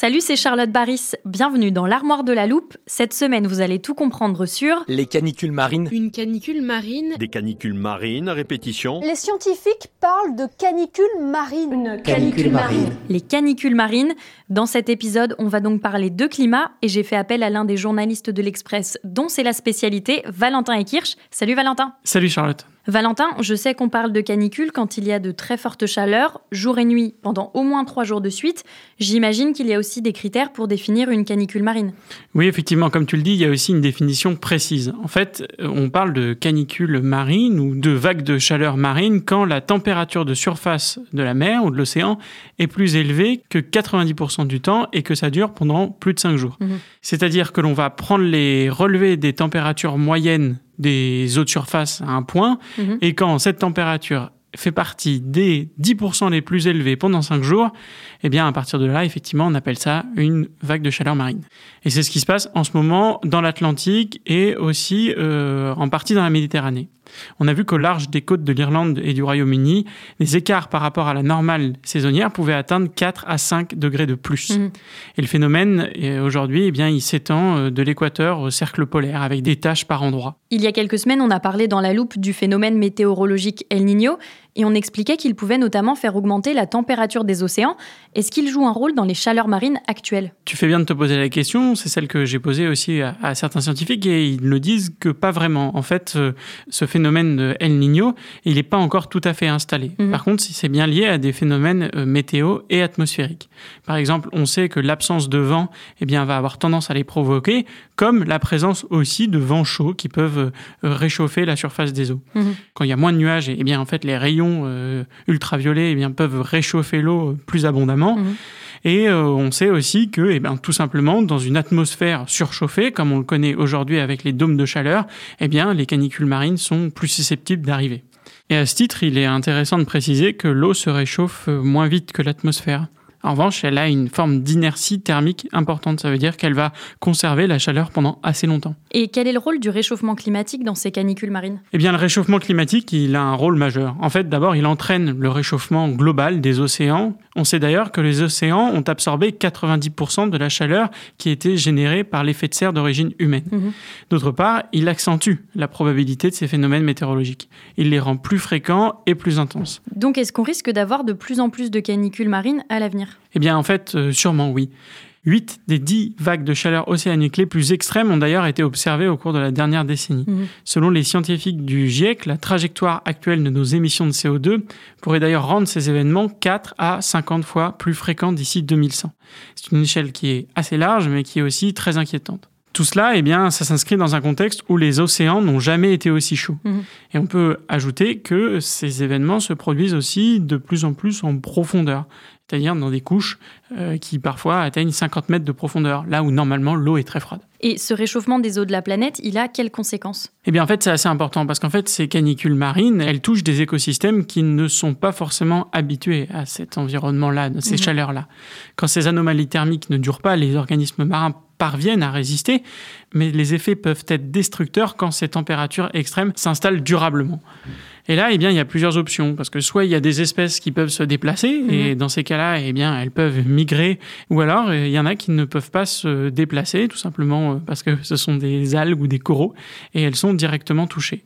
Salut, c'est Charlotte Baris. Bienvenue dans l'armoire de la loupe. Cette semaine, vous allez tout comprendre sur Les canicules marines. Une canicule marine. Des canicules marines à répétition. Les scientifiques parlent de canicules marines. Une canicule marine. les canicules marines. Dans cet épisode, on va donc parler de climat et j'ai fait appel à l'un des journalistes de l'Express dont c'est la spécialité, Valentin Ekirch. Salut Valentin. Salut Charlotte. Valentin, je sais qu'on parle de canicule quand il y a de très fortes chaleurs, jour et nuit, pendant au moins trois jours de suite. J'imagine qu'il y a aussi des critères pour définir une canicule marine. Oui, effectivement, comme tu le dis, il y a aussi une définition précise. En fait, on parle de canicule marine ou de vagues de chaleur marine quand la température de surface de la mer ou de l'océan est plus élevée que 90% du temps et que ça dure pendant plus de 5 jours. Mhm. C'est-à-dire que l'on va prendre les relevés des températures moyennes des eaux de surface à un point Mhm. et quand cette température fait partie des 10% les plus élevés pendant 5 jours, eh bien à partir de là, effectivement, on appelle ça une vague de chaleur marine. Et c'est ce qui se passe en ce moment dans l'Atlantique et aussi euh, en partie dans la Méditerranée. On a vu qu'au large des côtes de l'Irlande et du Royaume-Uni, les écarts par rapport à la normale saisonnière pouvaient atteindre 4 à 5 degrés de plus. Mhm. Et le phénomène, euh, aujourd'hui, eh bien, il s'étend euh, de l'équateur au cercle polaire avec des taches par endroits. Il y a quelques semaines, on a parlé dans la loupe du phénomène météorologique El Niño et on expliquait qu'il pouvait notamment faire augmenter la température des océans. Est-ce qu'il joue un rôle dans les chaleurs marines actuelles? Tu fais bien de te poser la question, c'est celle que j'ai posée aussi à, à certains scientifiques et ils ne disent que pas vraiment. En fait, euh, ce phénomène de El Niño, il n'est pas encore tout à fait installé. Mhm. Par contre, c'est bien lié à des phénomènes euh, météo et atmosphériques. Par exemple, on sait que l'absence de vent eh bien, va avoir tendance à les provoquer, comme la présence aussi de vents chauds qui peuvent euh, réchauffer la surface des eaux. Mhm. Quand il y a moins de nuages, eh bien, en fait, les rayons euh, ultraviolets eh bien, peuvent réchauffer l'eau plus abondamment. Mhm. Et euh, on sait aussi que, eh tout simplement, dans une atmosphère surchauffée, comme on le connaît aujourd'hui avec les dômes de chaleur, eh bien, les canicules marines sont plus susceptibles d'arriver. Et à ce titre, il est intéressant de préciser que l'eau se réchauffe euh, moins vite que l'atmosphère. En revanche, elle a une forme d'inertie thermique importante. Ça veut dire qu'elle va conserver la chaleur pendant assez longtemps. Et quel est le rôle du réchauffement climatique dans ces canicules marines? Eh bien, le réchauffement climatique, il a un rôle majeur. En fait, d'abord, il entraîne le réchauffement global des océans. On sait d'ailleurs que les océans ont absorbé 90% de la chaleur qui était générée par l'effet de serre d'origine humaine. Mhm. D'autre part, il accentue la probabilité de ces phénomènes météorologiques. Il les rend plus fréquents et plus intenses. Donc est-ce qu'on risque d'avoir de plus en plus de canicules marines à l'avenir? Eh bien, en fait, euh, sûrement oui. 8 des 10 vagues de chaleur océanique les plus extrêmes ont d'ailleurs été observées au cours de la dernière décennie. Mhm. Selon les scientifiques du GIEC, la trajectoire actuelle de nos émissions de CO2 pourrait d'ailleurs rendre ces événements 4 à 50 fois plus fréquents d'ici 2100. C'est une échelle qui est assez large, mais qui est aussi très inquiétante. Tout cela, eh bien, ça s'inscrit dans un contexte où les océans n'ont jamais été aussi chauds. Mhm. Et on peut ajouter que ces événements se produisent aussi de plus en plus en profondeur, c'est-à-dire dans des couches euh, qui parfois atteignent 50 mètres de profondeur, là où normalement l'eau est très froide. Et ce réchauffement des eaux de la planète, il a quelles conséquences? Eh bien, en fait, c'est assez important parce qu'en fait, ces canicules marines, elles touchent des écosystèmes qui ne sont pas forcément habitués à cet environnement-là, à ces Mhm. chaleurs-là. Quand ces anomalies thermiques ne durent pas, les organismes marins parviennent à résister, mais les effets peuvent être destructeurs quand ces températures extrêmes s'installent durablement. Et là, eh bien, il y a plusieurs options parce que soit il y a des espèces qui peuvent se déplacer Mhm. et dans ces cas-là, eh bien, elles peuvent migrer, ou alors euh, il y en a qui ne peuvent pas se déplacer tout simplement euh, parce que ce sont des algues ou des coraux et elles sont directement touchées.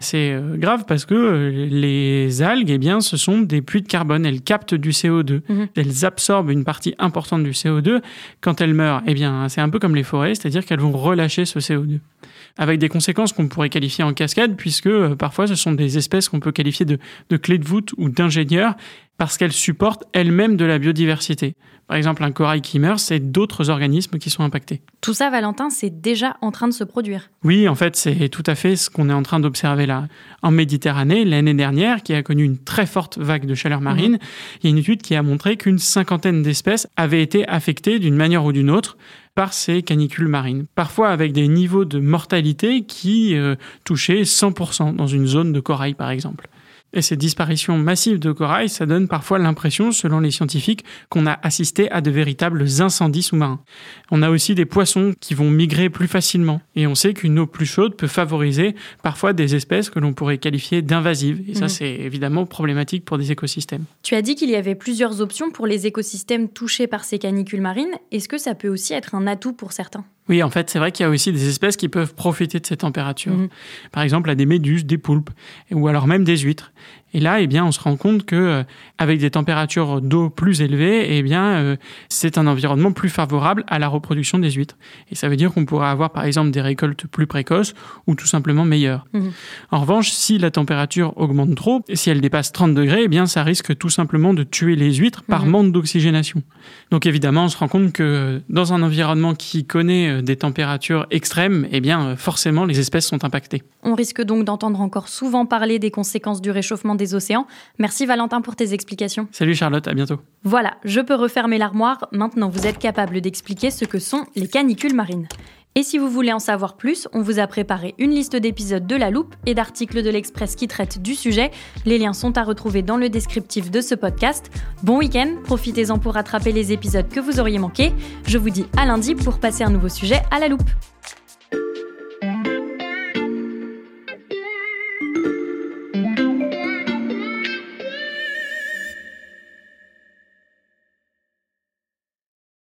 C'est euh, grave parce que les algues, eh bien, ce sont des puits de carbone. Elles captent du CO2. Mhm. Elles absorbent une partie importante du CO2. Quand elles meurent, eh bien, c'est un peu comme les forêts, c'est-à-dire qu'elles vont relâcher ce CO2. Avec des conséquences qu'on pourrait qualifier en cascade, puisque parfois ce sont des espèces qu'on peut qualifier de, de clés de voûte ou d'ingénieurs, parce qu'elles supportent elles-mêmes de la biodiversité? Par exemple, un corail qui meurt, c'est d'autres organismes qui sont impactés. Tout ça, Valentin, c'est déjà en train de se produire. Oui, en fait, c'est tout à fait ce qu'on est en train d'observer là. En Méditerranée, l'année dernière, qui a connu une très forte vague de chaleur marine, il y a une étude qui a montré qu'une cinquantaine d'espèces avaient été affectées d'une manière ou d'une autre par ces canicules marines. Parfois avec des niveaux de mortalité qui euh, touchaient 100% dans une zone de corail, par exemple. Et ces disparitions massives de corail, ça donne parfois l'impression, selon les scientifiques, qu'on a assisté à de véritables incendies sous-marins. On a aussi des poissons qui vont migrer plus facilement. Et on sait qu'une eau plus chaude peut favoriser parfois des espèces que l'on pourrait qualifier d'invasives. Et ça, Mhm. c'est évidemment problématique pour des écosystèmes. Tu as dit qu'il y avait plusieurs options pour les écosystèmes touchés par ces canicules marines. Est-ce que ça peut aussi être un atout pour certains? Oui, en fait, c'est vrai qu'il y a aussi des espèces qui peuvent profiter de ces températures. Mhm. Par exemple, à des méduses, des poulpes, ou alors même des huîtres. Et là, eh bien, on se rend compte que euh, avec des températures d'eau plus élevées, eh bien, euh, c'est un environnement plus favorable à la reproduction des huîtres. Et ça veut dire qu'on pourra avoir, par exemple, des récoltes plus précoces ou tout simplement meilleures. Mhm. En revanche, si la température augmente trop, si elle dépasse 30 degrés, eh bien, ça risque tout simplement de tuer les huîtres par Mhm. manque d'oxygénation. Donc évidemment, on se rend compte que euh, dans un environnement qui connaît des températures extrêmes, eh bien forcément les espèces sont impactées. On risque donc d'entendre encore souvent parler des conséquences du réchauffement des océans. Merci Valentin pour tes explications. Salut Charlotte, à bientôt. Voilà, je peux refermer l'armoire. Maintenant, vous êtes capable d'expliquer ce que sont les canicules marines. Et si vous voulez en savoir plus, on vous a préparé une liste d'épisodes de La Loupe et d'articles de l'Express qui traitent du sujet. Les liens sont à retrouver dans le descriptif de ce podcast. Bon week-end, profitez-en pour rattraper les épisodes que vous auriez manqués. Je vous dis à lundi pour passer un nouveau sujet à La Loupe.